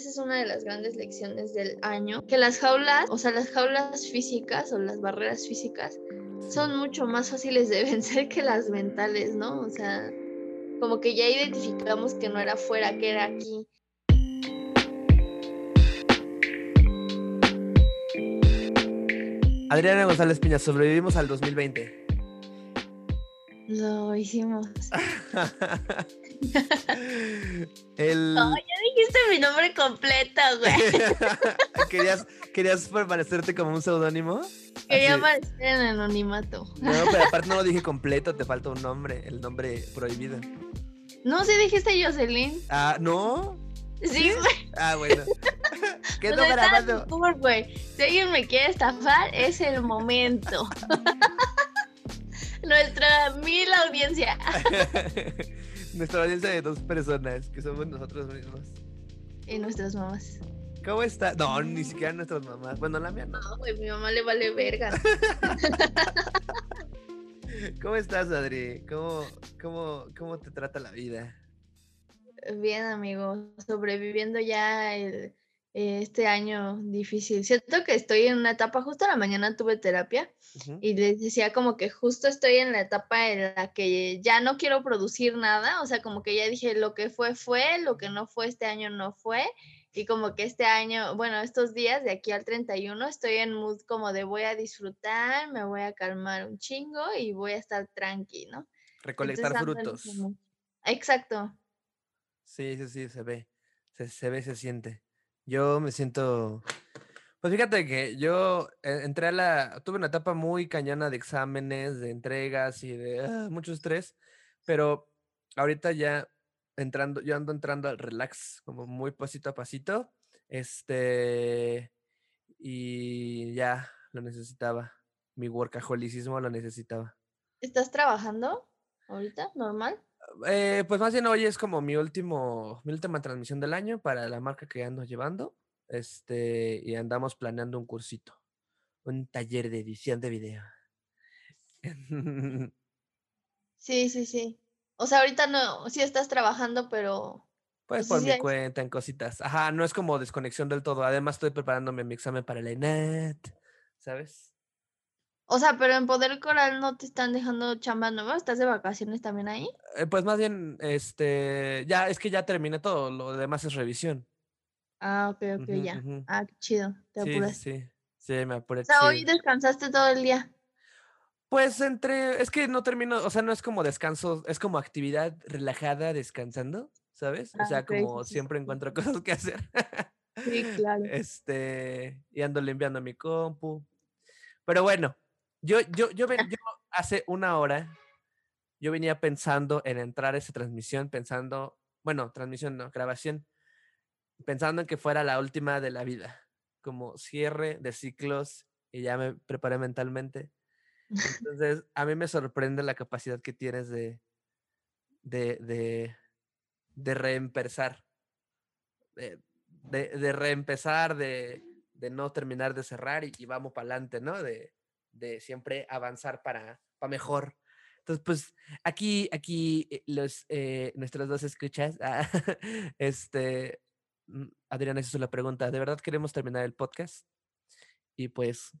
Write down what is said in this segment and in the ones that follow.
esa es una de las grandes lecciones del año, que las jaulas, o sea, las jaulas físicas o las barreras físicas son mucho más fáciles de vencer que las mentales, ¿no? O sea, como que ya identificamos que no era fuera, que era aquí. Adriana González Piña, sobrevivimos al 2020. Lo hicimos. El... No, ya dijiste mi nombre completo, güey. ¿Querías, ¿Querías permanecerte como un seudónimo? Quería aparecer en anonimato. No, pero aparte no lo dije completo, te falta un nombre, el nombre prohibido. No, sí dijiste Jocelyn. Ah, ¿no? Sí, güey. Ah, bueno. Quedó está grabado. güey. Si alguien me quiere estafar, es el momento. Nuestra mil audiencia. Nuestra audiencia de dos personas, que somos nosotros mismos. Y nuestras mamás. ¿Cómo está? No, ni siquiera nuestras mamás. Bueno, la mía no. No, güey, mi mamá le vale verga. ¿Cómo estás, Adri? ¿Cómo, cómo, cómo te trata la vida? Bien, amigo. Sobreviviendo ya el- este año difícil. Siento que estoy en una etapa, justo a la mañana tuve terapia y les decía como que justo estoy en la etapa en la que ya no quiero producir nada, o sea, como que ya dije lo que fue fue, lo que no fue este año no fue y como que este año, bueno, estos días de aquí al 31 estoy en mood como de voy a disfrutar, me voy a calmar un chingo y voy a estar tranqui, ¿no? Recolectar Entonces, frutos. Exacto. Sí, sí, sí, se ve. Se, se ve, se siente. Yo me siento. Pues fíjate que yo eh, entré a la. Tuve una etapa muy cañona de exámenes, de entregas y de ah, mucho estrés, pero ahorita ya entrando, yo ando entrando al relax, como muy pasito a pasito. Este. Y ya lo necesitaba. Mi workaholicismo lo necesitaba. ¿Estás trabajando ahorita? ¿Normal? Eh, pues más bien hoy es como mi último, mi última transmisión del año para la marca que ando llevando. Este, y andamos planeando un cursito, un taller de edición de video. Sí, sí, sí. O sea, ahorita no, sí estás trabajando, pero Pues Pues por sí, mi cuenta, en cositas. Ajá, no es como desconexión del todo. Además, estoy preparándome mi examen para la ENAT, ¿sabes? O sea, pero en Poder Coral no te están dejando chamba nueva, ¿estás de vacaciones también ahí? Eh, pues más bien, este, ya, es que ya terminé todo, lo demás es revisión. Ah, ok, ok, ya. Ah, qué chido, te Sí, sí, apuraste. sí, sí, me apuré. O sea, hoy descansaste todo el día. Pues entre, es que no termino, o sea, no es como descanso, es como actividad relajada sea, ¿sabes? O Ah, sea, como sí, siempre encuentro cosas que hacer. Sí, claro. Este, y ando limpiando mi compu. Pero bueno, yo, yo, yo, ven- yo hace una hora, yo venía pensando en entrar a esa transmisión, pensando, bueno, transmisión no, grabación, pensando en que fuera la última de la vida, como cierre de ciclos, y ya me preparé mentalmente. Entonces, a mí me sorprende la capacidad que tienes de, de, de, de reempezar, de, de, de de, de no terminar de cerrar y, vamos para adelante, ¿no? De siempre avanzar para, para mejor. Entonces, pues aquí, aquí eh, los, eh, nuestras dos escuchas, ah, este, mm, Adriana hizo la pregunta, ¿de verdad queremos terminar el podcast? Y pues,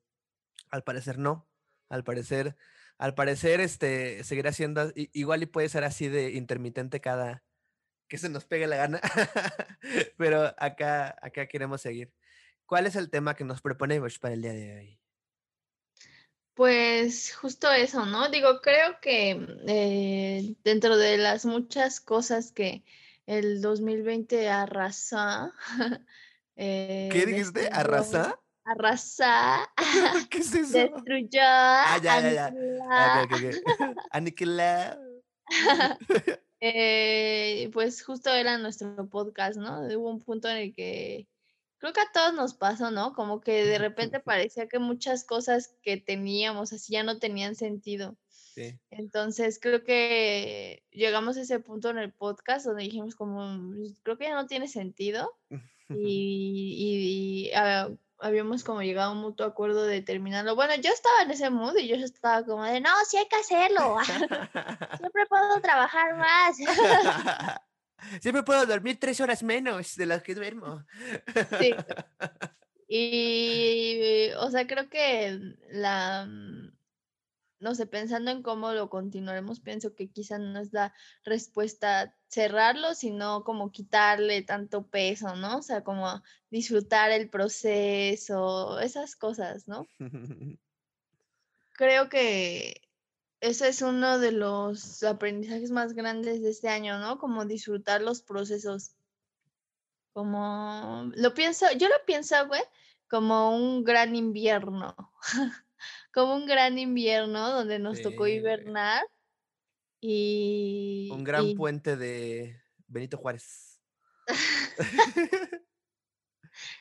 al parecer no, al parecer, al parecer, este, seguirá siendo, igual y puede ser así de intermitente cada, que se nos pegue la gana, pero acá, acá queremos seguir. ¿Cuál es el tema que nos proponemos para el día de hoy? Pues justo eso, ¿no? Digo, creo que mm, eh, dentro de las muchas cosas que el 2020 arrasó, eh, ¿Qué dijiste? ¿Arrasa? Arrasá, ¿Qué es eso? destruyó, Ah, ya, ya, ya. Ah. Eh, pues justo era nuestro podcast, ¿no? Hubo un punto en el que creo que a todos nos pasó, ¿no? Como que de repente parecía que muchas cosas que teníamos así ya no tenían sentido. Sí. Entonces creo que llegamos a ese punto en el podcast donde dijimos como, "Pues, creo que ya no tiene sentido y, y- y, ah, habíamos como llegado a un mutuo acuerdo de terminarlo. Bueno, yo estaba en ese mood y yo estaba como de, no, sí hay que hacerlo, siempre puedo trabajar más. Siempre puedo dormir tres horas menos de las que duermo. Sí. Y, o sea, creo que la, mm, no sé, pensando en cómo lo continuaremos, pienso que quizá no es la respuesta cerrarlo, sino como quitarle tanto peso, ¿no? O sea, como disfrutar el proceso, esas cosas, ¿no? Creo que ese es uno de los aprendizajes más grandes de este año, ¿no? Como disfrutar los procesos. Como lo pienso, yo lo pienso, güey, como un gran invierno. como un gran invierno donde nos tocó hibernar. Y. Un gran puente de Benito Juárez.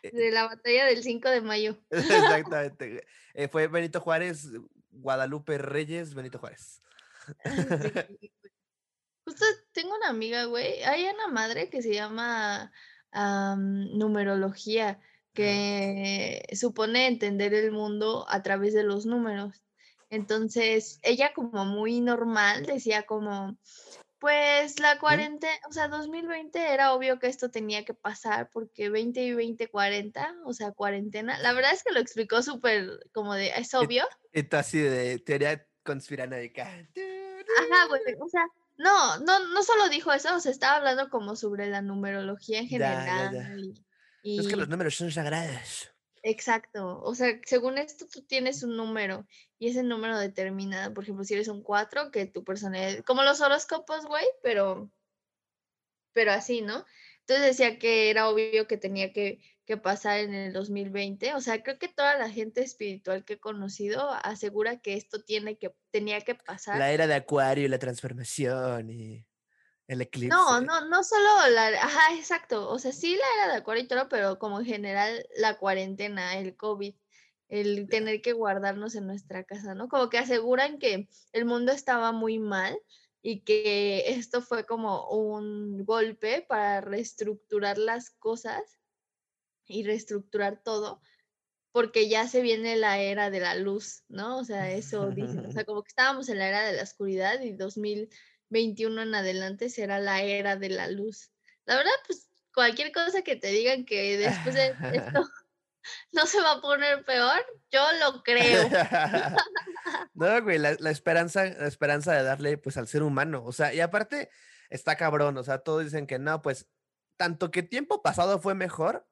Eh, de la batalla del 5 de mayo. Exactamente. Eh, fue Benito Juárez, Guadalupe Reyes, Benito Juárez. Justo tengo una amiga, güey. Hay una madre que se llama numerología, que supone entender el mundo a través de los números. Entonces, ella como muy normal decía como, pues la cuarentena, o sea, 2020 era obvio que esto tenía que pasar porque 20 y 20, 40, o sea, cuarentena. La verdad es que lo explicó súper como de, es obvio. Esto así de teoría conspiranoica. Ajá, güey, o sea, no, no, no solo dijo eso, o sea, estaba hablando como sobre la numerología en general. Es que los números son sagrados. Exacto, o sea, según esto tú tienes un número y ese número determina, por ejemplo, si eres un 4, que tu personalidad, como los horóscopos, güey, pero, pero así, ¿no? Entonces decía que era obvio que tenía que, que, pasar en el 2020, o sea, creo que toda la gente espiritual que he conocido asegura que esto tiene que, tenía que pasar. La era de Acuario y la transformación y... El eclipse. No, no, no solo la, ajá, exacto, o sea, sí la era de acuario y todo, pero como en general la cuarentena, el COVID, el tener que guardarnos en nuestra casa, ¿no? Como que aseguran que el mundo estaba muy mal y que esto fue como un golpe para reestructurar las cosas y reestructurar todo, porque ya se viene la era de la luz, ¿no? O sea, eso dicen, o sea, como que estábamos en la era de la oscuridad y 2000 21 en adelante será la era de la luz. La verdad, pues cualquier cosa que te digan que después de esto no se va a poner peor, yo lo creo. no, güey, la, esperanza, la esperanza de darle pues al ser humano, o sea, y aparte está cabrón, o sea, todos dicen que no, pues tanto que tiempo pasado fue mejor,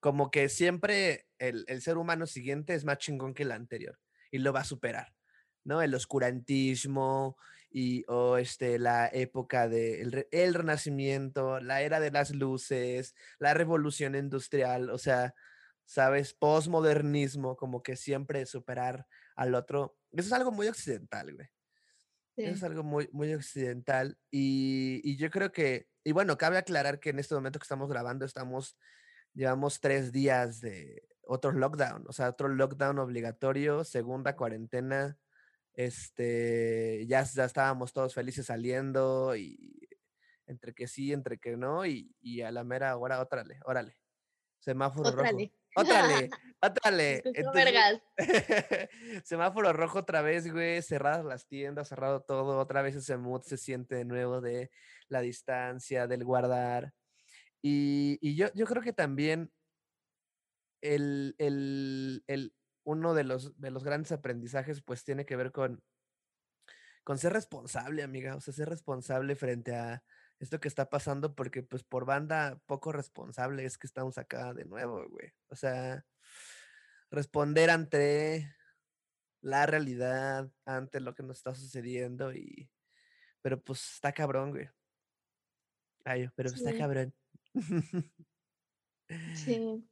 como que siempre el, el ser humano siguiente es más chingón que el anterior y lo va a superar, ¿no? El oscurantismo, y o este, la época del el renacimiento, la era de las luces, la revolución industrial, o sea, ¿sabes? Postmodernismo, como que siempre superar al otro. Eso es algo muy occidental, güey. Eso es algo muy, muy occidental. Y, y, yo creo que, y bueno, cabe aclarar que en este momento que estamos grabando, estamos, llevamos tres días de otro lockdown, o sea, otro lockdown obligatorio, segunda cuarentena este, ya, ya estábamos todos felices saliendo y entre que sí, entre que no, y, y a la mera hora, órale, órale. Semáforo rojo. Ótrale, ótrale. semáforo rojo otra vez, güey. Cerradas las tiendas, cerrado todo. Otra vez ese mood se siente de nuevo de la distancia, del guardar. Y, y yo, yo creo que también el, el, el, uno de los, de los grandes aprendizajes pues tiene que ver con, con ser responsable, amiga, o sea, ser responsable frente a esto que está pasando, porque pues por banda poco responsable es que estamos acá de nuevo, güey. O sea, responder ante la realidad, ante lo que nos está sucediendo y... Pero pues está cabrón, güey. Ay, pero está cabrón. Sí.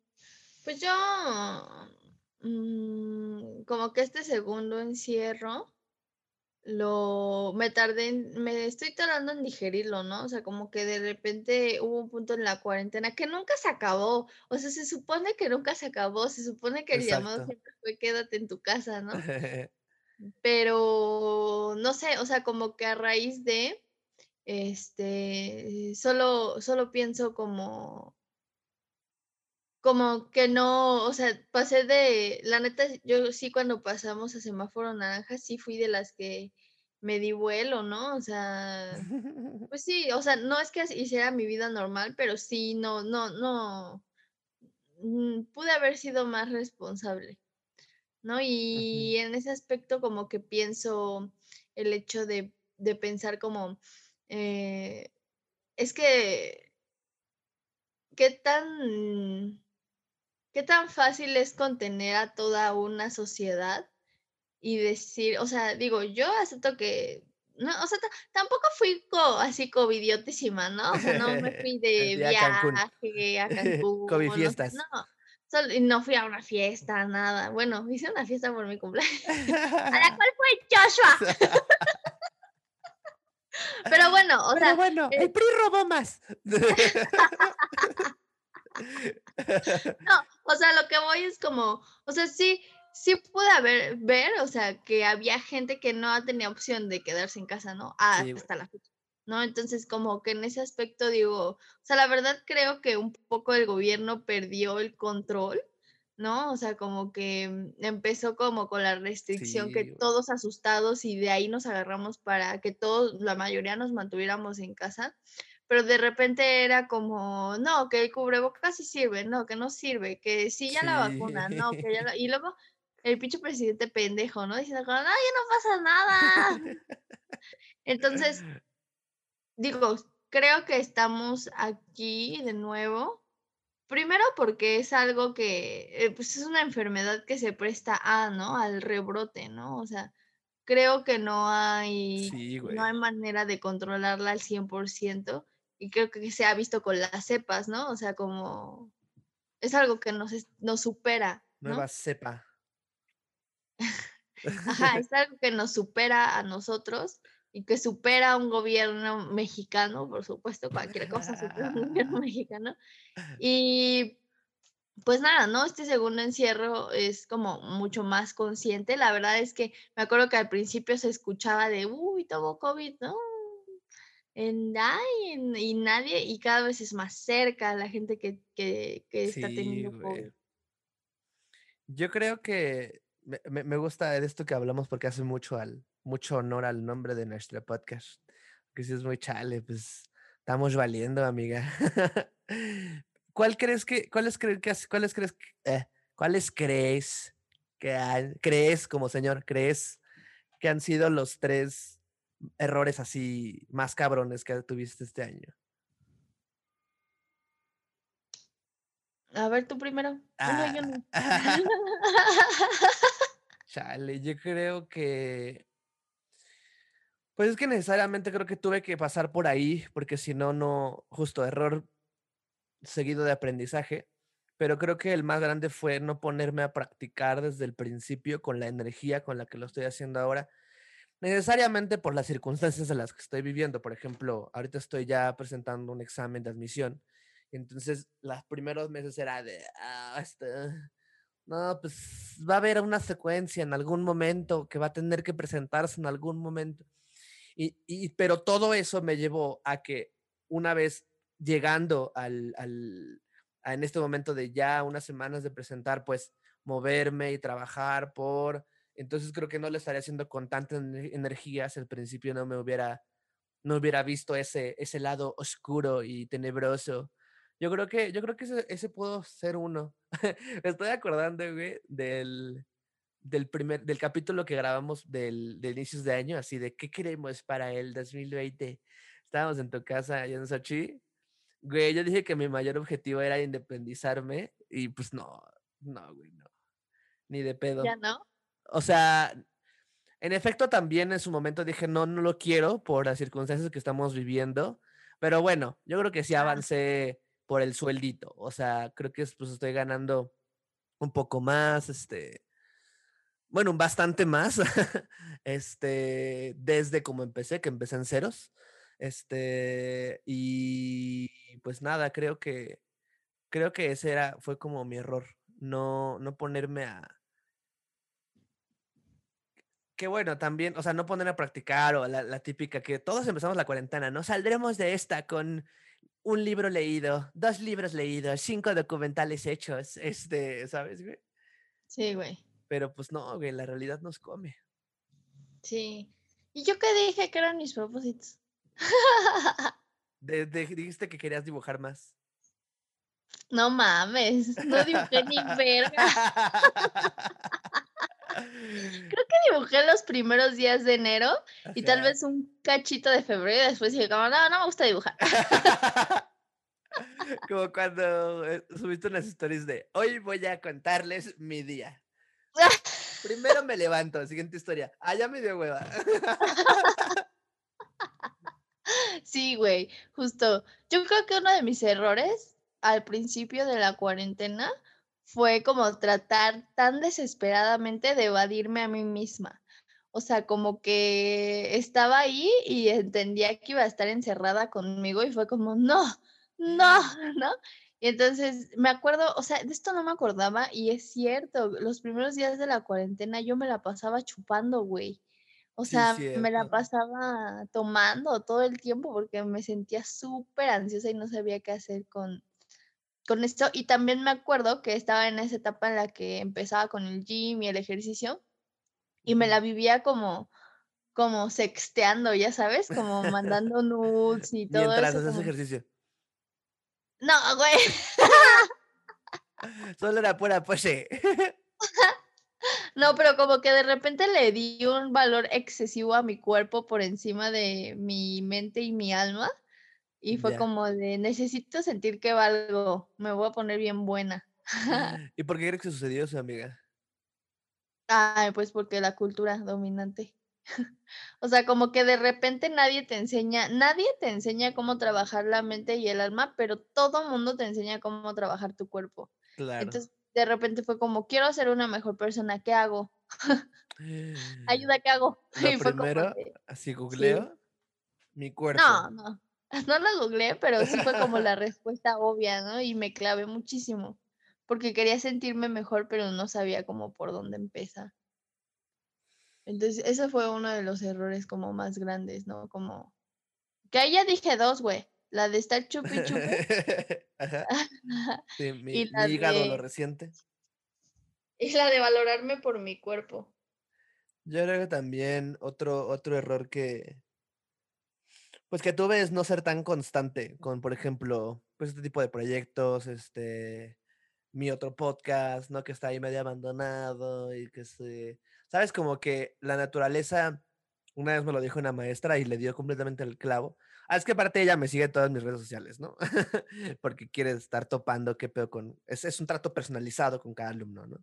Pues yo Mm, como que este segundo encierro lo me tardé me estoy tardando en digerirlo, ¿no? O sea, como que de repente hubo un punto en la cuarentena que nunca se acabó. O sea, se supone que nunca se acabó, se supone que el llamado siempre fue quédate en tu casa, ¿no? Pero no sé, o sea, como que a raíz de este solo solo pienso como como que no, o sea, pasé de, la neta, yo sí cuando pasamos a semáforo naranja, sí fui de las que me di vuelo, ¿no? O sea, pues sí, o sea, no es que hiciera mi vida normal, pero sí, no, no, no, mm, pude haber sido más responsable, ¿no? Y en ese aspecto como que pienso el hecho de, de pensar como, eh, es que, ¿qué tan, qué tan fácil es contener a toda una sociedad? y decir, o sea, digo, yo acepto que, no, o sea, tampoco fui así covidiotísima, ¿no? O sea, no me fui de viaje a Cancún, a Cancún COVID fiestas. No, solo, no fui a una fiesta, nada. Bueno, hice una fiesta por mi cumpleaños, a la cual fue Joshua. Pero bueno, o Pero sea. bueno, el PRI robó más. no, o sea, lo que voy es como, o sea, sí, sí pude haber, ver, o sea, que había gente que no tenía opción de quedarse en casa, ¿no? Ah, hasta la fecha, ¿no? Entonces, como que en ese aspecto digo, o sea, la verdad creo que un poco el gobierno perdió el control, ¿no? O sea, como que mm, empezó como con la restricción que todos asustados y de ahí nos agarramos para que todos, la mayoría nos mantuviéramos en casa pero de repente era como, no, que el cubrebocas sí sirve, no, que no sirve, que sí ya la vacuna, no, que ya la... Y luego el pinche presidente pendejo, ¿no? Diciendo, no, ya no pasa nada. Entonces, digo, creo que estamos aquí de nuevo. Primero porque es algo que, eh, pues es una enfermedad que se presta a, ¿no? Al rebrote, ¿no? O sea, creo que no hay, no hay manera de controlarla al 100% y creo que se ha visto con las cepas, ¿no? O sea, como es algo que nos, nos supera. Nueva cepa. Ajá, es algo que nos supera a nosotros y que supera a un gobierno mexicano, por supuesto, cualquier cosa supera a un gobierno mexicano. Y pues nada, ¿no? Este segundo encierro es como mucho más consciente. La verdad es que me acuerdo que al principio se escuchaba de, uy, tuvo COVID, ¿no? En, y nadie, y cada vez es más cerca la gente que, que, está teniendo COVID. Yo creo que me, me, gusta de esto que hablamos porque hace mucho, al, mucho honor al nombre de nuestro podcast. Que si es muy chale, pues estamos valiendo, amiga. ¿Cuál crees que, cuáles crees que, cuáles crees, eh, cuáles crees que crees como señor, crees que han sido los tres errores así más cabrones que tuviste este año? A ver, tú primero. Ah. Chale, yo creo que. Pues es que necesariamente creo que tuve que pasar por ahí, porque si no, no, justo error seguido de aprendizaje. Pero creo que el más grande fue no ponerme a practicar desde el principio con la energía con la que lo estoy haciendo ahora, necesariamente por las circunstancias en las que estoy viviendo. Por ejemplo, ahorita estoy ya presentando un examen de admisión. Entonces, los primeros meses era de, ah, este, no, pues va a haber una secuencia en algún momento que va a tener que presentarse en algún momento. Y, pero todo eso me llevó a que una vez llegando al, al, en este momento de ya unas semanas de presentar, pues moverme y trabajar por, entonces creo que no lo estaría haciendo con tanta energía al principio no me hubiera, no hubiera visto ese, ese lado oscuro y tenebroso yo creo que, yo creo que ese, ese pudo ser uno. Me estoy acordando, güey, del, del primer, del capítulo que grabamos del, de inicios de año, así de qué queremos para el 2020. Estábamos en tu casa allá en Sochi. Güey, yo dije que mi mayor objetivo era independizarme y pues no, no, güey, no. Ni de pedo. ¿Ya no? O sea, en efecto también en su momento dije, no, no lo quiero por las circunstancias que estamos viviendo. Pero bueno, yo creo que sí avancé por el sueldito. O sea, creo que pues estoy ganando un poco más, este, bueno, bastante más, este, desde como empecé, que empecé en ceros. Este, y pues nada, creo que, creo que ese era, fue como mi error, no, no ponerme a, que bueno, también, o sea, no ponerme a practicar o la, la, típica que todos empezamos la cuarentena, ¿no? Saldremos de esta con un libro leído, dos libros leídos, cinco documentales hechos, este, ¿sabes, güey? Sí, güey. Pero pues no, güey, la realidad nos come. Sí. ¿Y yo qué dije que eran mis propósitos? De- de- dijiste que querías dibujar más. No mames, no dibujé ni verga. Creo que dibujé los primeros días de enero y tal vez un cachito de febrero y después dije, como, no, no me gusta dibujar. Como cuando eh, subiste unas stories de hoy voy a contarles mi día. Primero me levanto, siguiente historia. Ah, ya me dio hueva. Sí, güey, justo. Yo creo que uno de mis errores al principio de la cuarentena fue como tratar tan desesperadamente de evadirme a mí misma. O sea, como que estaba ahí y entendía que iba a estar encerrada conmigo y fue como, no, no, ¿no? Y entonces me acuerdo, o sea, de esto no me acordaba y es cierto, los primeros días de la cuarentena yo me la pasaba chupando, güey. O Sí, sea, me la pasaba tomando todo el tiempo porque me sentía súper ansiosa y no sabía qué hacer con, con esto. Y también me acuerdo que estaba en esa etapa en la que empezaba con el gym y el ejercicio y me la vivía como, como sexteando, ya sabes, como mandando nudes y todo Mientras eso. haces como- ejercicio. No, güey. Solo era pura pose. No, pero como que de repente le di un valor excesivo a mi cuerpo por encima de mi mente y mi alma. Y fue Ya. como de, necesito sentir que valgo, me voy a poner bien buena. ¿Y por qué crees que sucedió eso, amiga? Ay, pues porque la cultura dominante. O sea, como que de repente nadie te enseña, nadie te enseña cómo trabajar la mente y el alma, pero todo mundo te enseña cómo trabajar tu cuerpo. Claro. Entonces, de repente fue como, quiero ser una mejor persona, ¿qué hago? Ayuda, ¿qué hago? Lo Y fue como primero, de, así googleo mi cuerpo. no, no, no lo googleé, pero sí fue como la respuesta obvia, ¿no? Y me clavé muchísimo, porque quería sentirme mejor, pero no sabía cómo por dónde empezar. Entonces, ese fue uno de los errores como más grandes, ¿no? Como, que ahí ya dije dos, güey, la de estar chupi chupi Ajá. Sí, mi, y mi la hígado lo de, resiente. y la de valorarme por mi cuerpo. Yo creo que también otro, otro error que, pues que tuve es no ser tan constante con, por ejemplo, pues este tipo de proyectos, este, mi otro podcast, ¿no? Que está ahí medio abandonado y que se, sabes, como que la naturaleza, una vez me lo dijo una maestra y le dio completamente el clavo. Ah, es que aparte ella me sigue todas mis redes sociales, ¿no? Porque quiere estar topando qué pedo con, es, es un trato personalizado con cada alumno, ¿no?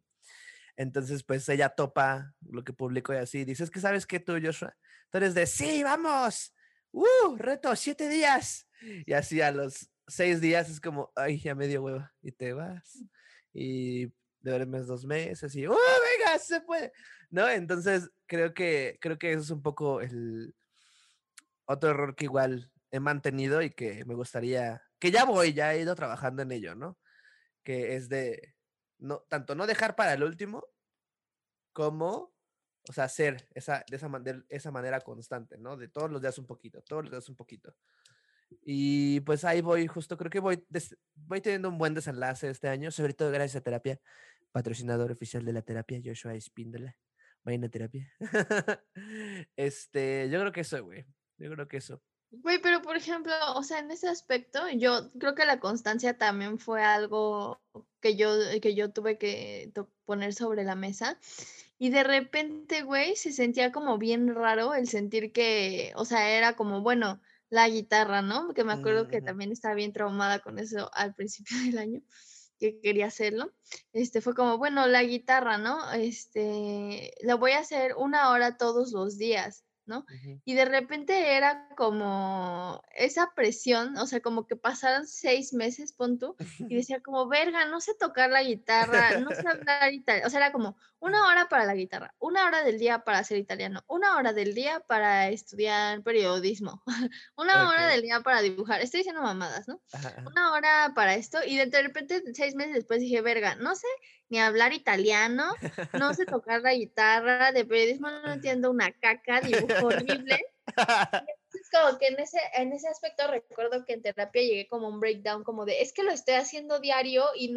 Entonces, pues ella topa lo que publico y así. Dices que sabes que tú, Joshua, tú de sí, vamos, uh, reto, siete días. Y así a los seis días es como, ay, ya me dio hueva. Y te vas. Y duermes dos meses y, uh, venga, se puede. ¿No? Entonces, creo que, creo que eso es un poco el otro error que igual he mantenido y que me gustaría, que ya voy, ya he ido trabajando en ello, ¿no? Que es de, no, tanto no dejar para el último, como, o sea, hacer esa, de esa, de esa manera constante, ¿no? De todos los días un poquito, todos los días un poquito. Y pues ahí voy, justo creo que voy, des- voy teniendo un buen desenlace este año, sobre todo gracias a terapia, patrocinador oficial de la terapia, Joshua Espíndola. Vayan a terapia. este, yo creo que eso, güey. Yo creo que eso. Güey, pero por ejemplo, o sea, en ese aspecto, yo creo que la constancia también fue algo que yo, que yo tuve que poner sobre la mesa. Y de repente, güey, se sentía como bien raro el sentir que, o sea, era como, bueno, la guitarra, ¿no? Que me acuerdo que también estaba bien traumada con eso al principio del año, que quería hacerlo. Este fue como, bueno, la guitarra, ¿no? Este, la voy a hacer una hora todos los días, ¿no? Y de repente era como esa presión, o sea, como que pasaron seis meses, pon tú, y decía como, verga, no sé tocar la guitarra, no sé hablar italiano, o sea, era como una hora para la guitarra, una hora del día para ser italiano, una hora del día para estudiar periodismo, una hora del día para dibujar, estoy diciendo mamadas, ¿no? Ajá. Una hora para esto, y de repente, seis meses después dije, verga, no sé ni hablar italiano, no sé tocar la guitarra, de periodismo no entiendo una caca, dibujo horrible. Es como que en ese, en ese aspecto recuerdo que en terapia llegué como un breakdown, como de, es que lo estoy haciendo diario y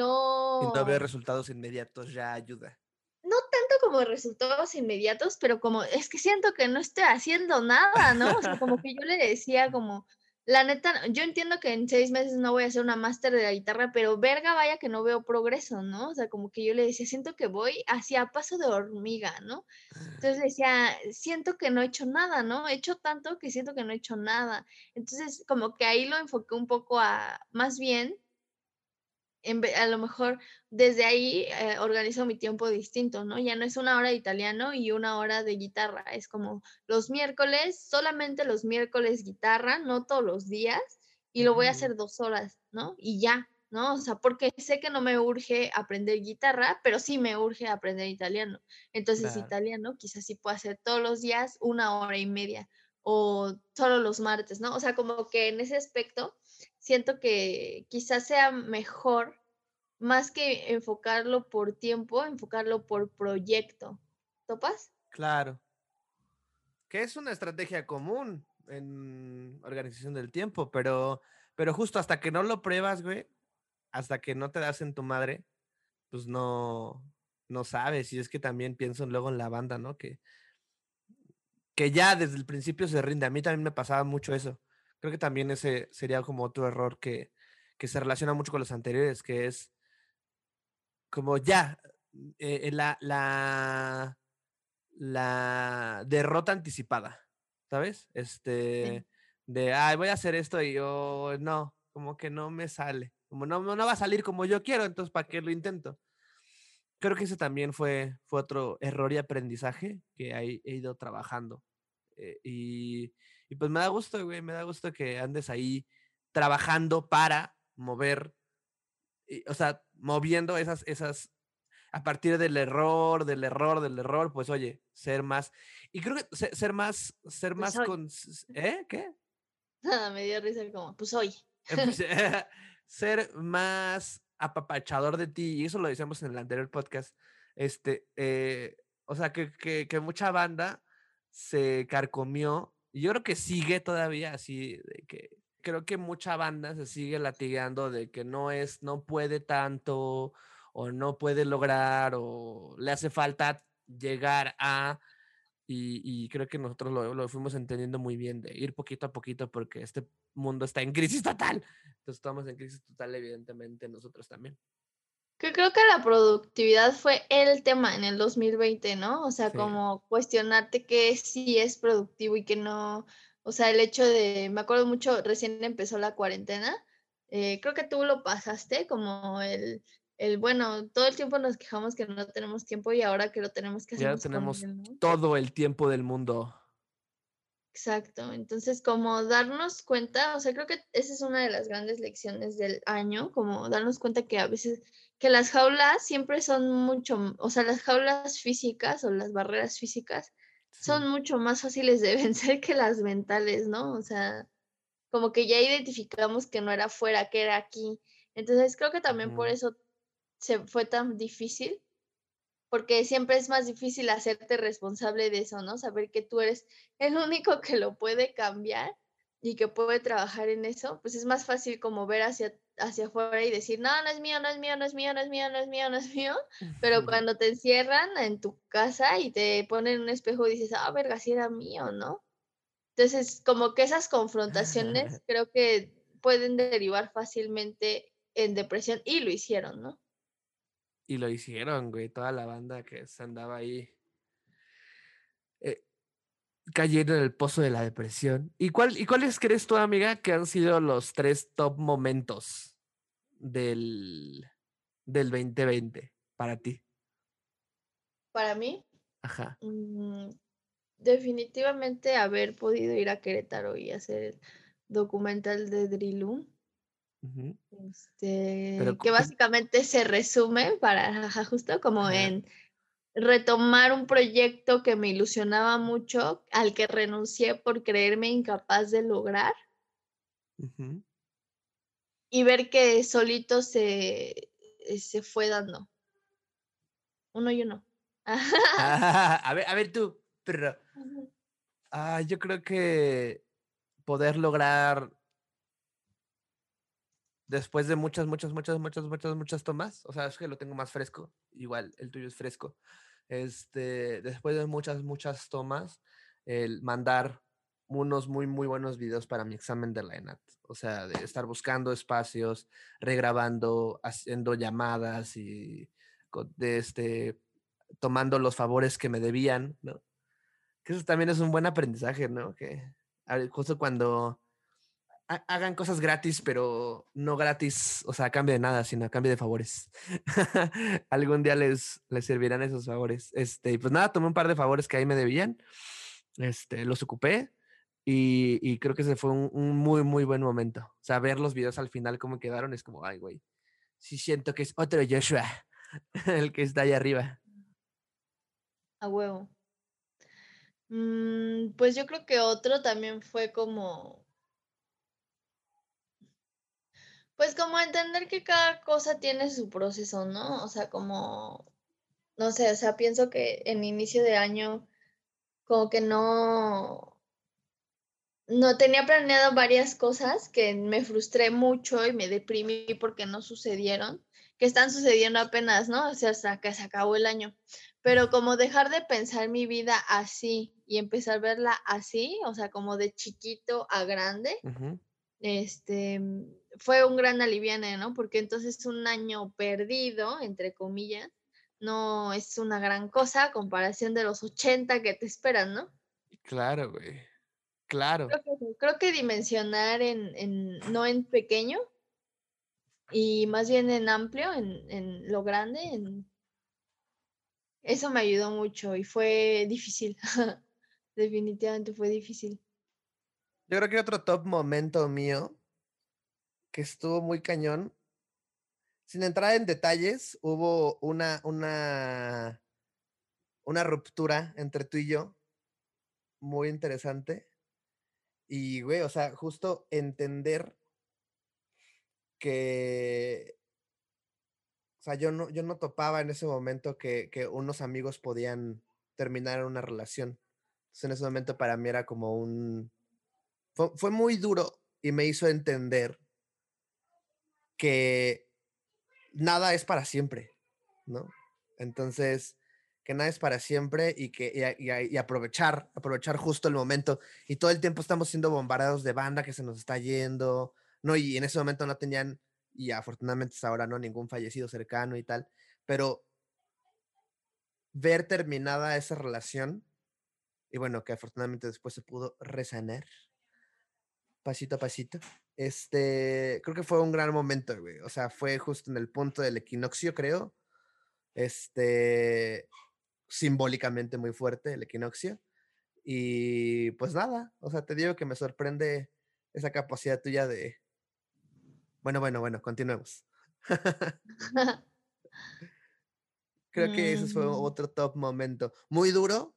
Y no no, veo resultados inmediatos, ya ayuda. no tanto como resultados inmediatos, pero como es que siento que no estoy haciendo nada, ¿no? O sea, como que yo le decía como, la neta, yo entiendo que en seis meses no voy a hacer una máster de la guitarra, pero verga, vaya que no veo progreso, ¿no? O sea, como que yo le decía, siento que voy hacia paso de hormiga, ¿no? Entonces decía, siento que no he hecho nada, ¿no? He hecho tanto que siento que no he hecho nada. Entonces, como que ahí lo enfoqué un poco a, más bien, a lo mejor desde ahí eh, organizo mi tiempo distinto, ¿no? Ya no es una hora de italiano y una hora de guitarra, es como los miércoles, solamente los miércoles guitarra, no todos los días, y lo voy a hacer dos horas, ¿no? Y ya, ¿no? O sea, porque sé que no me urge aprender guitarra, pero sí me urge aprender italiano. Entonces, italiano quizás sí puedo hacer todos los días una hora y media o solo los martes, ¿no? O sea, como que en ese aspecto siento que quizás sea mejor, más que enfocarlo por tiempo, enfocarlo por proyecto. ¿Topas? Claro. Que es una estrategia común en organización del tiempo, pero, pero justo hasta que no lo pruebas, güey, hasta que no te das en tu madre, pues no, no sabes. Y es que también pienso luego en la banda, ¿no? Que, que ya desde el principio se rinde. A mí también me pasaba mucho eso. Creo que también ese sería como otro error que, se relaciona mucho con los anteriores, que es como ya eh, eh, la, la, la derrota anticipada, ¿sabes? Este, de, ay, voy a hacer esto y yo, no, como que no me sale, como no, no va a salir como yo quiero, entonces, ¿para qué lo intento? Creo que ese también fue, fue otro error y aprendizaje que he, he ido trabajando. Eh, y, y pues me da gusto, güey, me da gusto que andes ahí trabajando para mover, o sea, moviendo esas, esas, a partir del error, del error, del error, pues oye, ser más, y creo que ser, más, ser pues más con, ¿eh? ¿Qué? Nada, me dio risa como, pues hoy. Eh, pues, ser más apapachador de ti, y eso lo decíamos en el anterior podcast, este, eh, o sea, que, que, que mucha banda se carcomió y yo creo que sigue todavía así, de que creo que mucha banda se sigue latigando de que no es, no puede tanto, o no puede lograr, o le hace falta llegar a, y, creo que nosotros lo, lo, fuimos entendiendo muy bien, de ir poquito a poquito, porque este mundo está en crisis total. Entonces estamos en crisis total, evidentemente, nosotros también. Que creo que la productividad fue el tema en el 2020, ¿no? O sea, como cuestionarte qué sí es productivo y qué no. O sea, el hecho de, me acuerdo mucho, recién empezó la cuarentena, eh, creo que tú lo pasaste como el, el, bueno, todo el tiempo nos quejamos que no tenemos tiempo y ahora que lo tenemos que hacer. Ya tenemos todo el tiempo del mundo. Exacto, entonces como darnos cuenta, o sea, creo que esa es una de las grandes lecciones del año, como darnos cuenta que a veces que las jaulas siempre son mucho, o sea, las jaulas físicas o las barreras físicas son mucho más fáciles de vencer que las mentales, ¿no? O sea, como que ya identificamos que no era fuera, que era aquí. Entonces creo que también por eso se fue tan difícil, porque siempre es más difícil hacerte responsable de eso, ¿no? Saber que tú eres el único que lo puede cambiar y que puede trabajar en eso, pues es más fácil como ver hacia hacia afuera y decir, no, no es mío, no es mío, no es mío, no es mío, no es mío, no es mío. Pero cuando te encierran en tu casa y te ponen un espejo y dices, ah, verga, si era mío, ¿no? Entonces, como que esas confrontaciones creo que pueden derivar fácilmente en depresión y lo hicieron, ¿no? Y lo hicieron, güey, toda la banda que se andaba ahí cayendo en el pozo de la depresión. ¿Y, cuál, ¿Y cuáles crees tú, amiga, que han sido los tres top momentos del, del 2020 para ti? Para mí. Ajá. Mm, definitivamente haber podido ir a Querétaro y hacer el documental de Drillum. este, que básicamente se resume para justo como en retomar un proyecto que me ilusionaba mucho, al que renuncié por creerme incapaz de lograr. Y ver que solito se, eh, se fue dando. Uno y uno. a, ver, a ver tú, pero ah, yo creo que poder lograr después de muchas, muchas, muchas, muchas, muchas, muchas tomas, o sea, es que lo tengo más fresco, igual el tuyo es fresco, este, después de muchas, muchas tomas, el mandar unos muy, muy buenos videos para mi examen de la ENAT. O sea, de estar buscando espacios, regrabando, haciendo llamadas y de este, tomando los favores que me debían, ¿no? Que eso también es un buen aprendizaje, ¿no? Que justo cuando hagan cosas gratis, pero no gratis, o sea, a cambio de nada, sino a cambio de favores. Algún día les, les servirán esos favores. Este, pues nada, tomé un par de favores que ahí me debían, este, los ocupé y, creo que ese fue un, muy, muy buen momento. O sea, ver los videos al final cómo quedaron es como, ay, güey, sí siento que es otro Joshua, el que está ahí arriba. A huevo. Mm, pues yo creo que otro también fue como Pues como entender que cada cosa tiene su proceso, ¿no? O sea, como, no sé, o sea, pienso que en inicio de año como que no, no tenía planeado varias cosas que me frustré mucho y me deprimí porque no sucedieron, que están sucediendo apenas, ¿no? O sea, hasta que se acabó el año. Pero como dejar de pensar mi vida así y empezar a verla así, o sea, como de chiquito a grande, este, fue un gran aliviane, ¿no? Porque entonces un año perdido, entre comillas, no es una gran cosa a comparación de los 80 que te esperan, ¿no? Claro, güey. Claro. Creo que, dimensionar en, no en pequeño, y más bien en amplio, en, en lo grande, en... eso me ayudó mucho y fue difícil. Definitivamente fue difícil. Yo creo que otro top momento mío que estuvo muy cañón. Sin entrar en detalles, hubo una, una, una ruptura entre tú y yo muy interesante. Y, güey, o sea, justo entender que, o sea, yo no, yo no topaba en ese momento que, que unos amigos podían terminar una relación. Entonces, en ese momento para mí era como un, fue, muy duro y me hizo entender que nada es para siempre, ¿no? Entonces, que nada es para siempre y que y, aprovechar, aprovechar justo el momento. Y todo el tiempo estamos siendo bombardeados de banda que se nos está yendo, ¿no? Y en ese momento no tenían, y afortunadamente ahora no, ningún fallecido cercano y tal, pero ver terminada esa relación, y bueno, que afortunadamente después se pudo resanar, pasito a pasito. Este, creo que fue un gran momento, güey. O sea, fue justo en el punto del equinoccio, creo. Este, simbólicamente muy fuerte el equinoccio. Y pues nada, o sea, te digo que me sorprende esa capacidad tuya de... Bueno, bueno, bueno, continuemos. Creo que ese fue mm. otro top momento. Muy duro,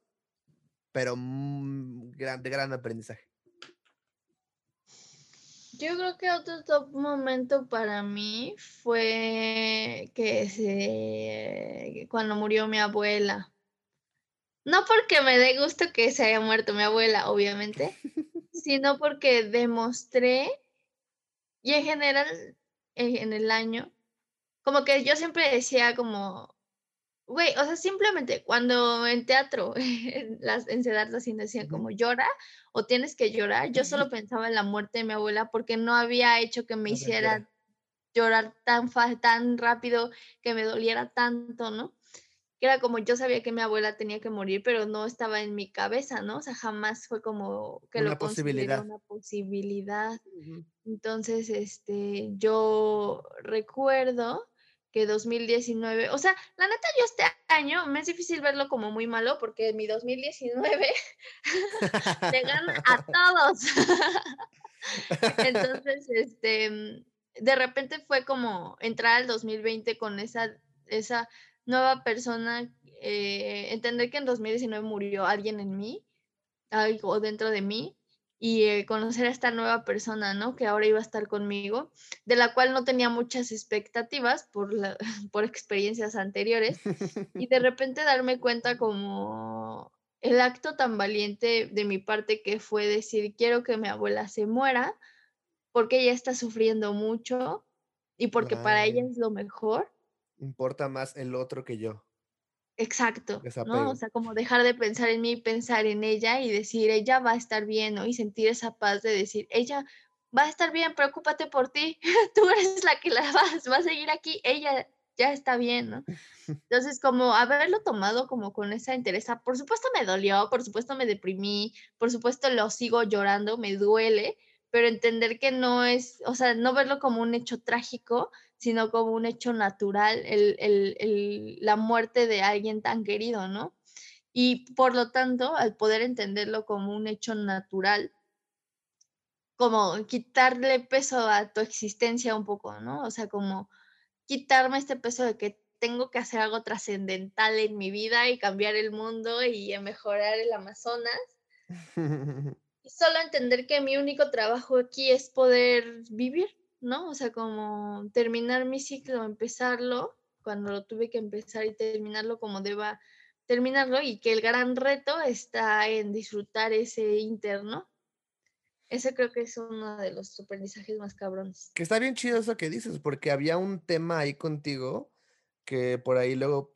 pero de gran aprendizaje. Yo creo que otro top momento para mí fue que se cuando murió mi abuela. No porque me dé gusto que se haya muerto mi abuela, obviamente, sino porque demostré, y en general en el año, como que yo siempre decía como, Güey, o sea, simplemente cuando en teatro, en, las, en así decían como llora o tienes que llorar, yo solo pensaba en la muerte de mi abuela porque no había hecho que me hiciera llorar tan, tan rápido, que me doliera tanto, ¿no? Que era como yo sabía que mi abuela tenía que morir, pero no estaba en mi cabeza, ¿no? O sea, jamás fue como que lo posibilidad. una posibilidad. Entonces, este, yo recuerdo que 2019, o sea, la neta yo este año me es difícil verlo como muy malo porque mi 2019 le gana a todos. Entonces, este, de repente fue como entrar al 2020 con esa, esa nueva persona, eh, entender que en 2019 murió alguien en mí, algo dentro de mí, y eh, conocer a esta nueva persona, ¿no? Que ahora iba a estar conmigo, de la cual no tenía muchas expectativas por, la, por experiencias anteriores, y de repente darme cuenta como el acto tan valiente de mi parte que fue decir, quiero que mi abuela se muera, porque ella está sufriendo mucho y porque para ella es lo mejor. Importa más el otro que yo. Exacto, ¿no? O sea, como dejar de pensar en mí, pensar en ella y decir, ella va a estar bien, ¿no? Y sentir esa paz de decir, ella va a estar bien, preocúpate por ti, tú eres la que la vas, va a seguir aquí, ella ya está bien, ¿no? Entonces, como haberlo tomado como con esa interés, por supuesto me dolió, por supuesto me deprimí, por supuesto lo sigo llorando, me duele, pero entender que no es, o sea, no verlo como un hecho trágico, sino como un hecho natural, el, la muerte de alguien tan querido, ¿no? Y por lo tanto, al poder entenderlo como un hecho natural, como quitarle peso a tu existencia un poco, ¿no? O sea, como quitarme este peso de que tengo que hacer algo trascendental en mi vida y cambiar el mundo y mejorar el Amazonas. y solo entender que mi único trabajo aquí es poder vivir, ¿no? O sea, como terminar mi ciclo, empezarlo cuando lo tuve que empezar y terminarlo como deba terminarlo y que el gran reto está en disfrutar ese interno. Ese creo que es uno de los aprendizajes más cabrones. Que está bien chido eso que dices, porque había un tema ahí contigo que por ahí luego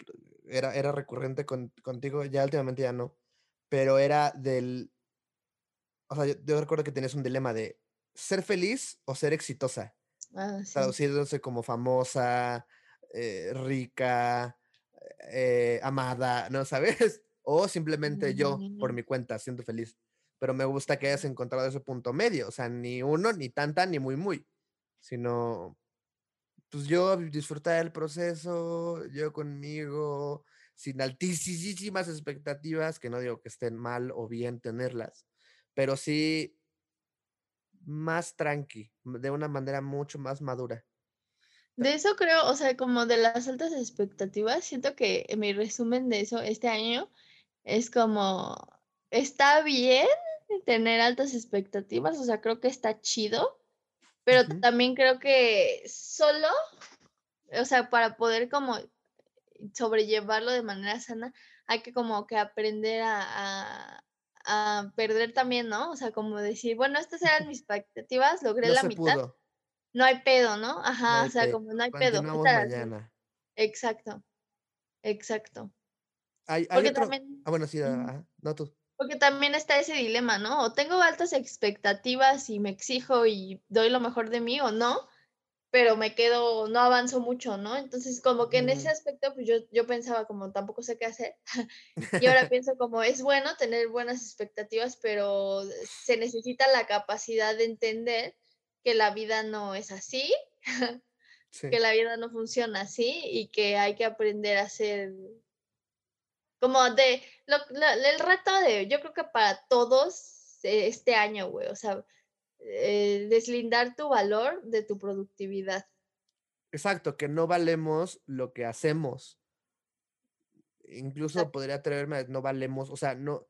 era, era recurrente contigo, ya últimamente ya no, pero era del o sea, yo, recuerdo que tenías un dilema de ser feliz o ser exitosa. Ah, Traduciéndose como famosa, eh, rica, eh, amada, ¿no sabes? O simplemente yo, por mi cuenta, siendo feliz. Pero me gusta que hayas encontrado ese punto medio, o sea, ni uno, ni tanta, ni muy, muy, sino, pues yo disfrutar el proceso, yo conmigo, sin altísimas expectativas, que no digo que estén mal o bien tenerlas, pero sí más tranqui, de una manera mucho más madura. De eso creo, o sea, como de las altas expectativas, siento que mi resumen de eso este año es como, está bien tener altas expectativas, o sea, creo que está chido, pero también creo que solo, o sea, para poder como sobrellevarlo de manera sana, hay que como que aprender a, a perder también, ¿no? O sea, como decir, bueno, estas eran mis expectativas, logré la mitad. No hay pedo, ¿no? Ajá, o sea, como no hay pedo. mañana. Exacto, exacto. Hay, hay otro... también... Ah, bueno, sí, no tú. Porque también está ese dilema, ¿no? O tengo altas expectativas y me exijo y doy lo mejor de mí o no, pero me quedo, no avanzo mucho, ¿no? Entonces, como que en ese aspecto, pues yo, yo pensaba como tampoco sé qué hacer. y ahora pienso como es bueno tener buenas expectativas, pero se necesita la capacidad de entender que la vida no es así, que la vida no funciona así y que hay que aprender a ser como de, lo, el reto de, yo creo que para todos eh, este año, güey, o sea, eh, deslindar tu valor de tu productividad. Exacto, que no valemos lo que hacemos. Incluso podría atreverme a no valemos, o sea, no,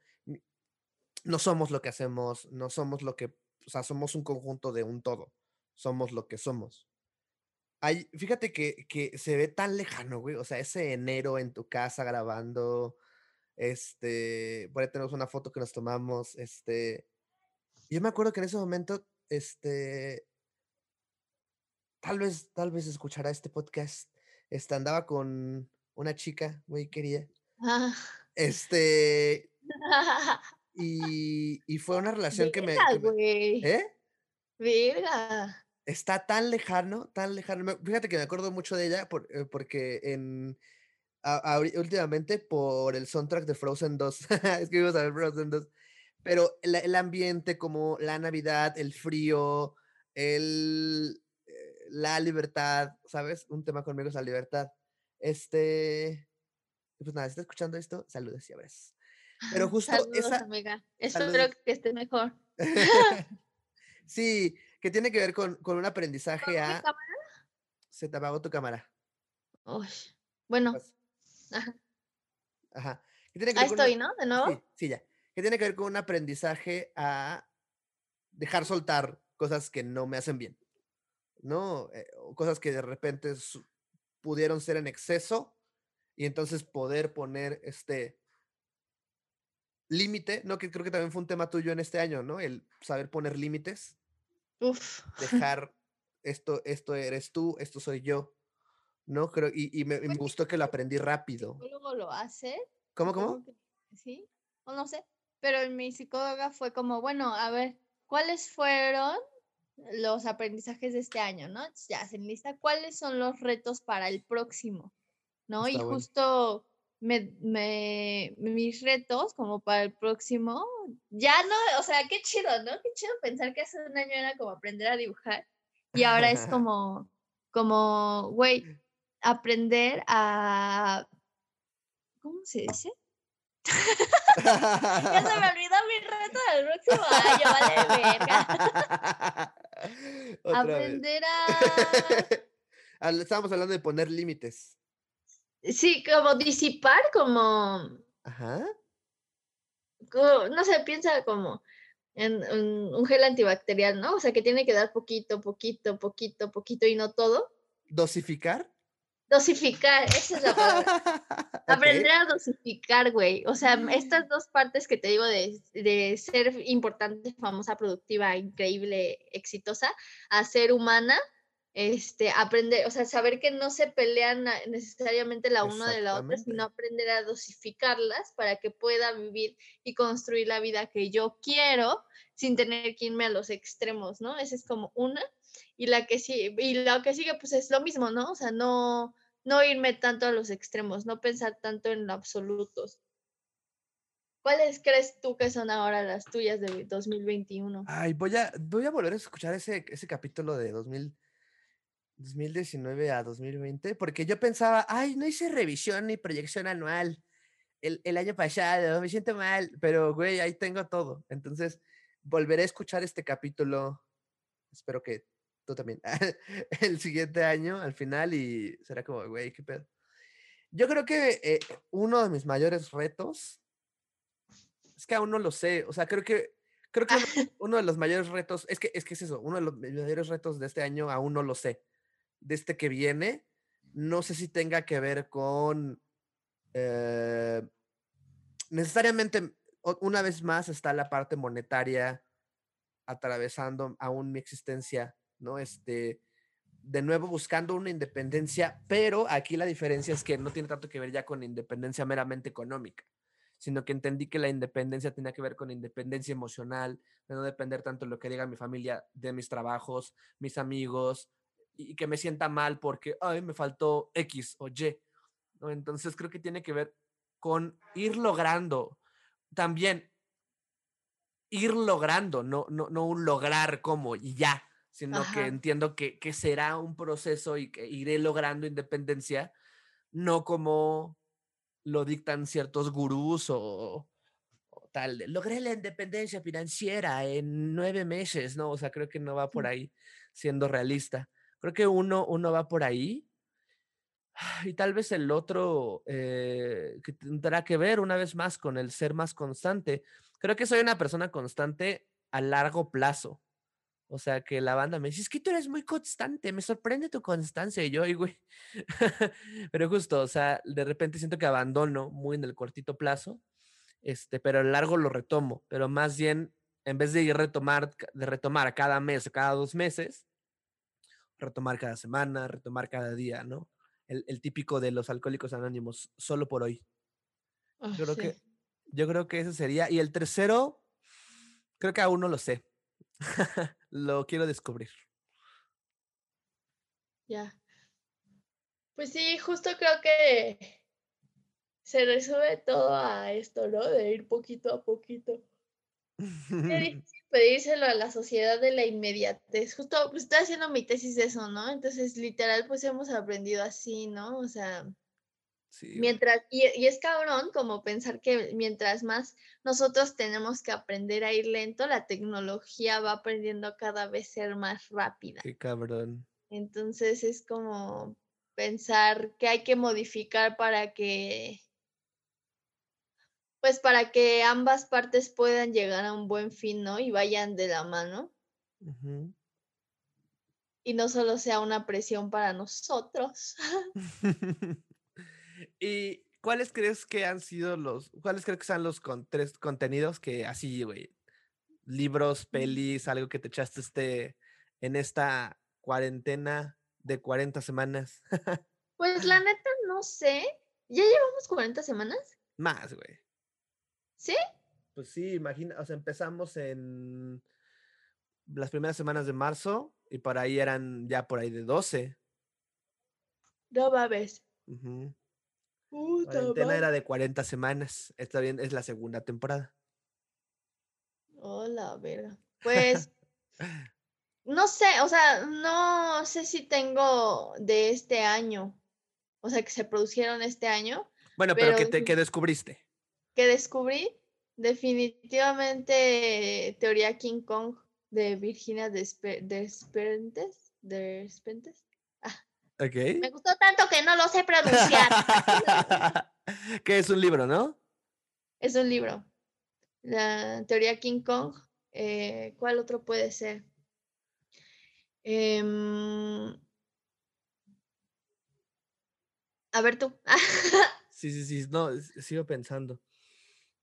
no somos lo que hacemos, no somos lo que, o sea, somos un conjunto de un todo, somos lo que somos. Hay, fíjate que, que se ve tan lejano, güey, o sea, ese enero en tu casa grabando, este, por ahí tenemos una foto que nos tomamos, este, yo me acuerdo que en ese momento, este, tal vez, tal vez escuchará este podcast. Este, andaba con una chica muy querida. Ah. Este. y, y, fue una relación que me. ¿Eh? Verga. Está tan lejano, tan lejano. Fíjate que me acuerdo mucho de ella eh, porque en. últimamente por el soundtrack de Frozen 2. es que vimos a ver Frozen 2 pero el, ambiente como la Navidad, el frío, el, eh, la libertad, ¿sabes? Un tema conmigo es la libertad. Este, pues nada, si está escuchando esto, saludos y abrazos. Pero justo saludos, esa... amiga. Espero que esté mejor. sí, que tiene que ver con, con un aprendizaje a... cámara? Se te apagó tu cámara. Uy, bueno. Ajá. Ajá. Ahí estoy, ¿no? De nuevo. Sí, sí, ya que tiene que ver con un aprendizaje a dejar soltar cosas que no me hacen bien, ¿no? Eh, cosas que de repente pudieron ser en exceso y entonces poder poner este límite, ¿no? Que creo que también fue un tema tuyo en este año, ¿no? El saber poner límites. Uf. Dejar esto, esto eres tú, esto soy yo. ¿no? Creo, y, y me, me gustó que lo aprendí rápido. Luego lo hace. ¿Cómo, cómo? Sí, o no sé. Pero mi psicóloga fue como, bueno, a ver, ¿cuáles fueron los aprendizajes de este año, ¿no? Ya se lista cuáles son los retos para el próximo, ¿no? y justo me, me, mis retos como para el próximo, ya no, o sea, qué chido, ¿no? Qué chido pensar que hace un año era como aprender a dibujar y ahora es como, como, güey, aprender a, ¿cómo se dice? ya se me olvidó mi reto del próximo año, vale verga. Aprender a. Estábamos hablando de poner límites. Sí, como disipar, como. Ajá. no sé, piensa como en, un gel antibacterial, ¿no? O sea, que tiene que dar poquito, poquito, poquito, poquito y no todo. ¿Dosificar? Dosificar, esa es la palabra. Aprender a dosificar, güey. O sea, estas dos partes que te digo de, de, ser importante, famosa, productiva, increíble, exitosa, a ser humana, este, aprender, o sea, saber que no se pelean necesariamente la una de la otra, sino aprender a dosificarlas para que pueda vivir y construir la vida que yo quiero sin tener que irme a los extremos, ¿no? Esa es como una y la que sigue, y lo que sigue pues es lo mismo, ¿no? O sea, no, no irme tanto a los extremos, no pensar tanto en absolutos. ¿Cuáles crees tú que son ahora las tuyas de 2021? Ay, voy a, voy a volver a escuchar ese, ese capítulo de 2000, 2019 a 2020, porque yo pensaba, ay, no hice revisión ni proyección anual el, el año pasado, me siento mal, pero güey, ahí tengo todo. Entonces, volveré a escuchar este capítulo. Espero que tú también, el siguiente año al final y será como, güey, qué pedo. Yo creo que eh, uno de mis mayores retos es que aún no lo sé, o sea, creo que creo que uno, de los mayores retos es que es que es eso, uno de los mayores retos de este año aún no lo sé. De este que viene, no sé si tenga que ver con eh, necesariamente una vez más está la parte monetaria atravesando aún mi existencia ¿no? Este, de nuevo buscando una independencia, pero aquí la diferencia es que no tiene tanto que ver ya con independencia meramente económica, sino que entendí que la independencia tenía que ver con independencia emocional, de no depender tanto de lo que diga mi familia, de mis trabajos, mis amigos, y que me sienta mal porque, ay, me faltó X o Y. Entonces creo que tiene que ver con ir logrando también ir logrando, no, no, no un lograr como y ya, sino que entiendo que, será un proceso y que iré logrando independencia, no como lo dictan ciertos gurús o, tal, logré la independencia financiera en nueve meses, ¿no? O sea, creo que no va por ahí siendo realista. Creo que uno, uno va por ahí y tal vez el otro eh, que tendrá que ver una vez más con el ser más constante. Creo que soy una persona constante a largo plazo. O sea, que la banda me dice, es que tú eres muy constante, me sorprende tu constancia. Y yo, ay, güey. pero justo, o sea, de repente siento que abandono muy en el cortito plazo, este, pero a largo lo retomo. Pero más bien, en vez de ir retomar, de retomar cada mes o cada dos meses, retomar cada semana, retomar cada día, ¿no? El, típico de los alcohólicos anónimos, solo por hoy. Ah, yo, creo que, yo creo que ese sería. Y el tercero, creo que aún no lo sé. lo quiero descubrir. Ya. Pues sí, justo creo que se resume todo a esto, ¿no? De ir poquito a poquito. pedírselo a la sociedad de la inmediatez. Justo, pues estoy haciendo mi tesis de eso, ¿no? Entonces, literal, pues hemos aprendido así, ¿no? O sea, Mientras, y, es cabrón como pensar que mientras más nosotros tenemos que aprender a ir lento, la tecnología va aprendiendo cada vez ser más rápida. Qué cabrón. Entonces es como pensar que hay que modificar para que, pues para que ambas partes puedan llegar a un buen fin, ¿no? Y vayan de la mano. Y no solo sea una presión para nosotros. ¿Y cuáles crees que han sido los, cuáles crees que son los tres contenidos que así, güey, libros, pelis, algo que te echaste este, en esta cuarentena de 40 semanas? Pues la neta no sé. ¿Ya llevamos 40 semanas? Más, güey. ¿Sí? Pues sí, imagina, o sea, empezamos en las primeras semanas de marzo y por ahí eran ya por ahí de 12. No mames. Ujú. Puta Cuarentena madre. era de 40 semanas. Está bien, es la segunda temporada. Oh, la verga. Pues, no sé, o sea, no sé si tengo de este año, o sea, que se produjeron este año, Bueno, pero, Pero ¿qué, te, descubriste? que descubrí definitivamente Teoría King Kong de Virginia Despe- Despentes. Despentes. Me gustó tanto que no lo sé pronunciar. que es un libro, ¿no? es un libro. La Teoría King Kong. eh, ¿Cuál otro puede ser? Em, a ver tú. Sí, sí, sí. No, sigo pensando.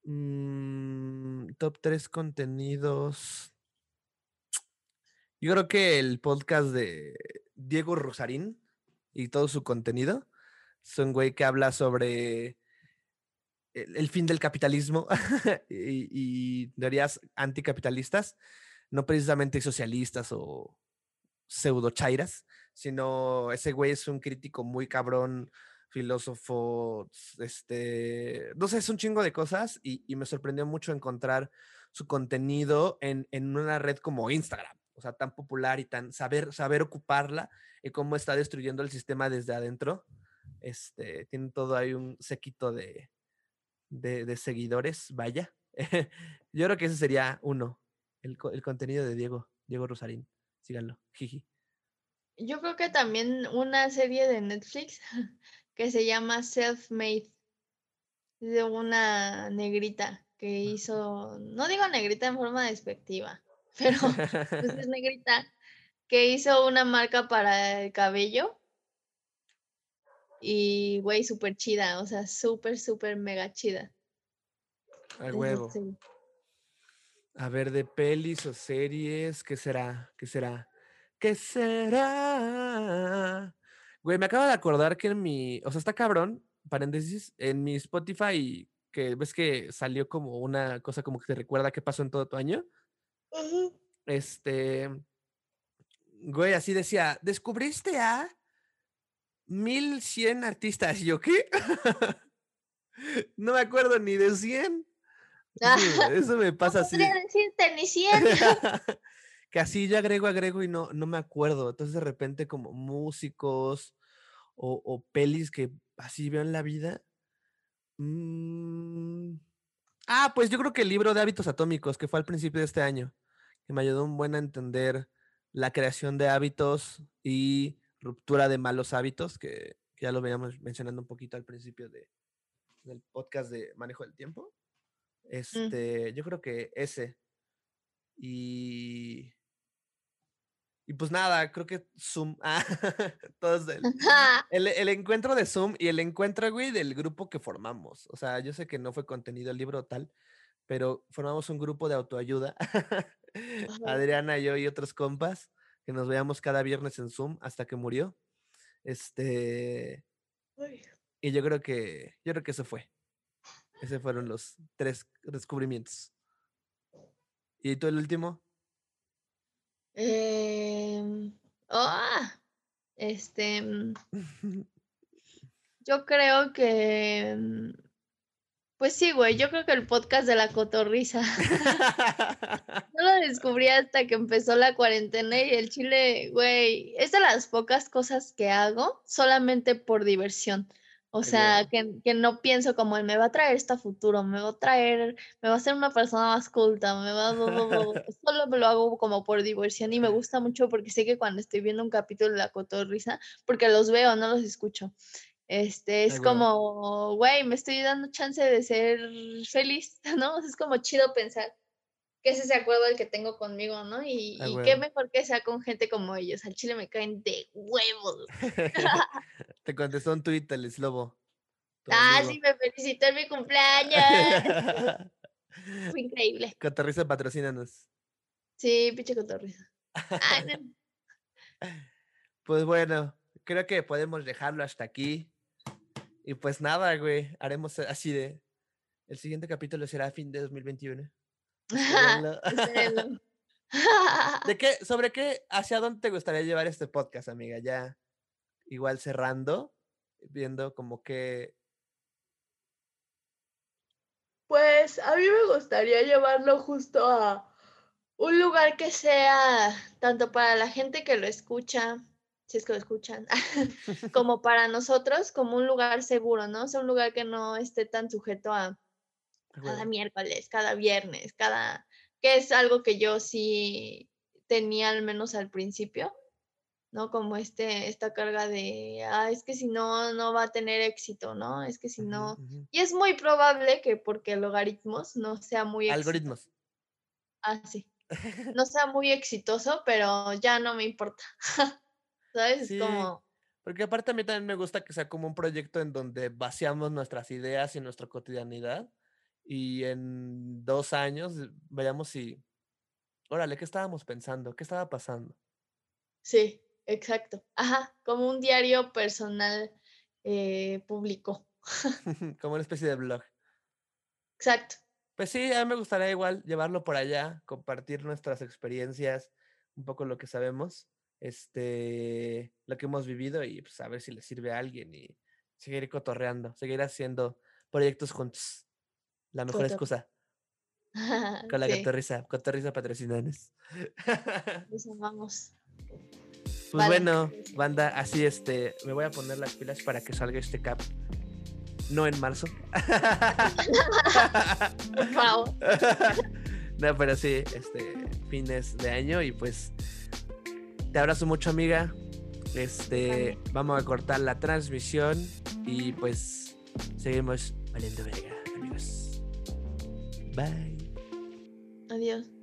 Mm, top 3 contenidos. Yo creo que el podcast de Diego Rosarín y todo su contenido. Es un güey que habla sobre el, fin del capitalismo y, y teorías anticapitalistas, no precisamente socialistas o pseudo chairas, sino ese güey es un crítico muy cabrón, filósofo, este, no sé, es un chingo de cosas y, y me sorprendió mucho encontrar su contenido en, en una red como Instagram, o sea, tan popular y tan saber, saber ocuparla y cómo está destruyendo el sistema desde adentro. Este, tiene todo ahí un sequito de, de, de seguidores, vaya. Yo creo que ese sería uno, el, el contenido de Diego, Diego Rosarín. Síganlo, jiji. Yo creo que también una serie de Netflix que se llama Self-Made, de una negrita que hizo, no digo negrita en forma despectiva, pero pues es negrita, que hizo una marca para el cabello y, güey, súper chida, o sea, súper, súper mega chida. A huevo. A ver, de pelis o series, ¿qué será? ¿Qué será? ¿Qué será? Güey, me acabo de acordar que en mi, o sea, está cabrón, paréntesis, en mi Spotify, que ves que salió como una cosa como que te recuerda qué pasó en todo tu año. Este, güey, así decía, ¿descubriste a 1100 artistas? Y yo, ¿qué? no me acuerdo ni de 100. Eso, eso me No pasa así. podría decirte ni 100. que así yo agrego, agrego y no, no me acuerdo. Entonces de repente como músicos o, o pelis que así veo en la vida. mm, Ah, pues yo creo que el libro de hábitos atómicos que fue al principio de este año, que me ayudó un buen a entender la creación de hábitos y ruptura de malos hábitos, que, que ya lo veníamos mencionando un poquito al principio de, del podcast de manejo del tiempo. Este, yo creo que ese. Y. Y pues nada, creo que Zoom. Ah, todos el, el, el encuentro de Zoom y el encuentro, güey, del grupo que formamos. O sea, yo sé que no fue contenido el libro tal, pero formamos un grupo de autoayuda. Adriana, yo y otros compas, que nos veíamos cada viernes en Zoom hasta que murió. Este. Y yo creo que. Yo creo que eso fue. Esos fueron los tres descubrimientos. ¿Y tú el último? Em, ah, este, mm, yo creo que, mm, pues sí, güey, yo creo que el podcast de la cotorriza. No lo descubrí hasta que empezó la cuarentena y el chile, güey, es de las pocas cosas que hago solamente por diversión. O sea, que, que no pienso como él me va a traer esto a futuro, me va a traer, me va a hacer una persona más culta, me va a... Solo me lo hago como por diversión y me gusta mucho porque sé que cuando estoy viendo un capítulo de La Cotorrisa, porque los veo, no los escucho, este, es Ay, como, güey, me estoy dando chance de ser feliz, ¿no? Es como chido pensar que ese es el acuerdo el que tengo conmigo, ¿no? Y, y qué mejor que sea con gente como ellos. Al chile me caen de huevos. Te contestó un tuit el Slobo. tu Ah, amigo. sí, me felicitó en mi cumpleaños. Fue increíble. Cotorriza, patrocínanos. Sí, pinche cotorriza. Ay, no. Pues bueno, creo que podemos dejarlo hasta aquí. Y pues nada, güey, haremos así de... El siguiente capítulo será a fin de 2021. ¿De qué, sobre qué, hacia dónde te gustaría llevar este podcast, amiga? Ya igual cerrando, viendo como que... Pues a mí me gustaría llevarlo justo a un lugar que sea tanto para la gente que lo escucha, si es que lo escuchan, como para nosotros, como un lugar seguro, ¿no? O sea, un lugar que no esté tan sujeto a cada miércoles, cada viernes, cada, que es algo que yo sí tenía al menos al principio, ¿no? Como este, esta carga de, ah, es que si no, no va a tener éxito, ¿no? Es que si no, y es muy probable que porque logaritmos no sea muy... Algoritmos. Ah, sí. No sea muy exitoso, pero ya no me importa. ¿Sabes? Es como... Porque aparte a mí también me gusta que sea como un proyecto en donde vaciamos nuestras ideas y nuestra cotidianidad y en dos años veamos si, órale, ¿qué estábamos pensando? ¿Qué estaba pasando? Sí, exacto. Ajá, como un diario personal eh, público. como una especie de blog. Exacto. Pues sí, a mí me gustaría igual llevarlo por allá, compartir nuestras experiencias, un poco lo que sabemos, este, lo que hemos vivido y pues a ver si le sirve a alguien y seguir cotorreando, seguir haciendo proyectos juntos. La mejor excusa. Con la sí. cotorriza, cotorriza patrocinanes. Nos amamos. Pues bueno, banda, así este, me voy a poner las pilas para que salga este cap. No en marzo. Por favor. No, pero sí, este, fines de año y pues te abrazo mucho, amiga. Este, vamos a cortar la transmisión y pues seguimos valiendo verga, amigos. Bye. Adiós.